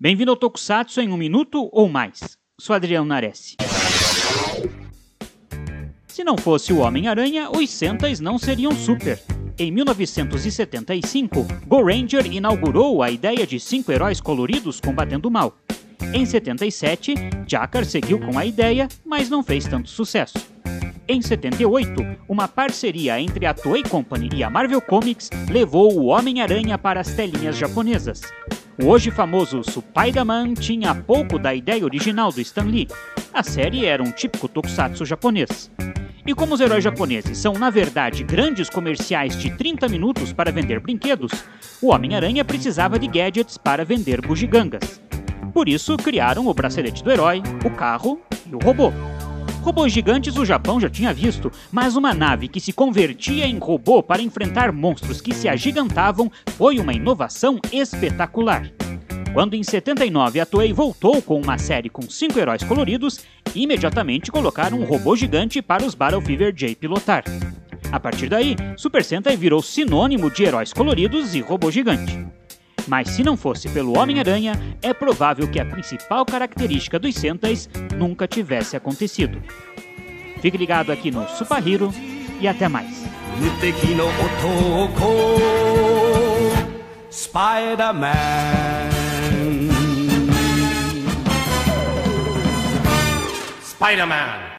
Bem-vindo ao Tokusatsu em um minuto ou mais. Sou Adriano Nares. Se não fosse o Homem-Aranha, os Sentais não seriam super. Em 1975, Go Ranger inaugurou a ideia de cinco heróis coloridos combatendo o mal. Em 77, Jakar seguiu com a ideia, mas não fez tanto sucesso. Em 78, uma parceria entre a Toei Company e a Marvel Comics levou o Homem-Aranha para as telinhas japonesas. O hoje famoso Spider-Man tinha pouco da ideia original do Stan Lee. A série era um típico tokusatsu japonês. E como os heróis japoneses são, na verdade, grandes comerciais de 30 minutos para vender brinquedos, o Homem-Aranha precisava de gadgets para vender bugigangas. Por isso, criaram o bracelete do herói, o carro e o robô. Robôs gigantes o Japão já tinha visto, mas uma nave que se convertia em robô para enfrentar monstros que se agigantavam foi uma inovação espetacular. Quando em 79 a Toei voltou com uma série com cinco heróis coloridos, imediatamente colocaram um robô gigante para os Battle Fever J pilotar. A partir daí, Super Sentai virou sinônimo de heróis coloridos e robô gigante. Mas se não fosse pelo Homem-Aranha, é provável que a principal característica dos Sentais nunca tivesse acontecido. Fique ligado aqui no Super Hero e até mais. Spider-Man Spider-Man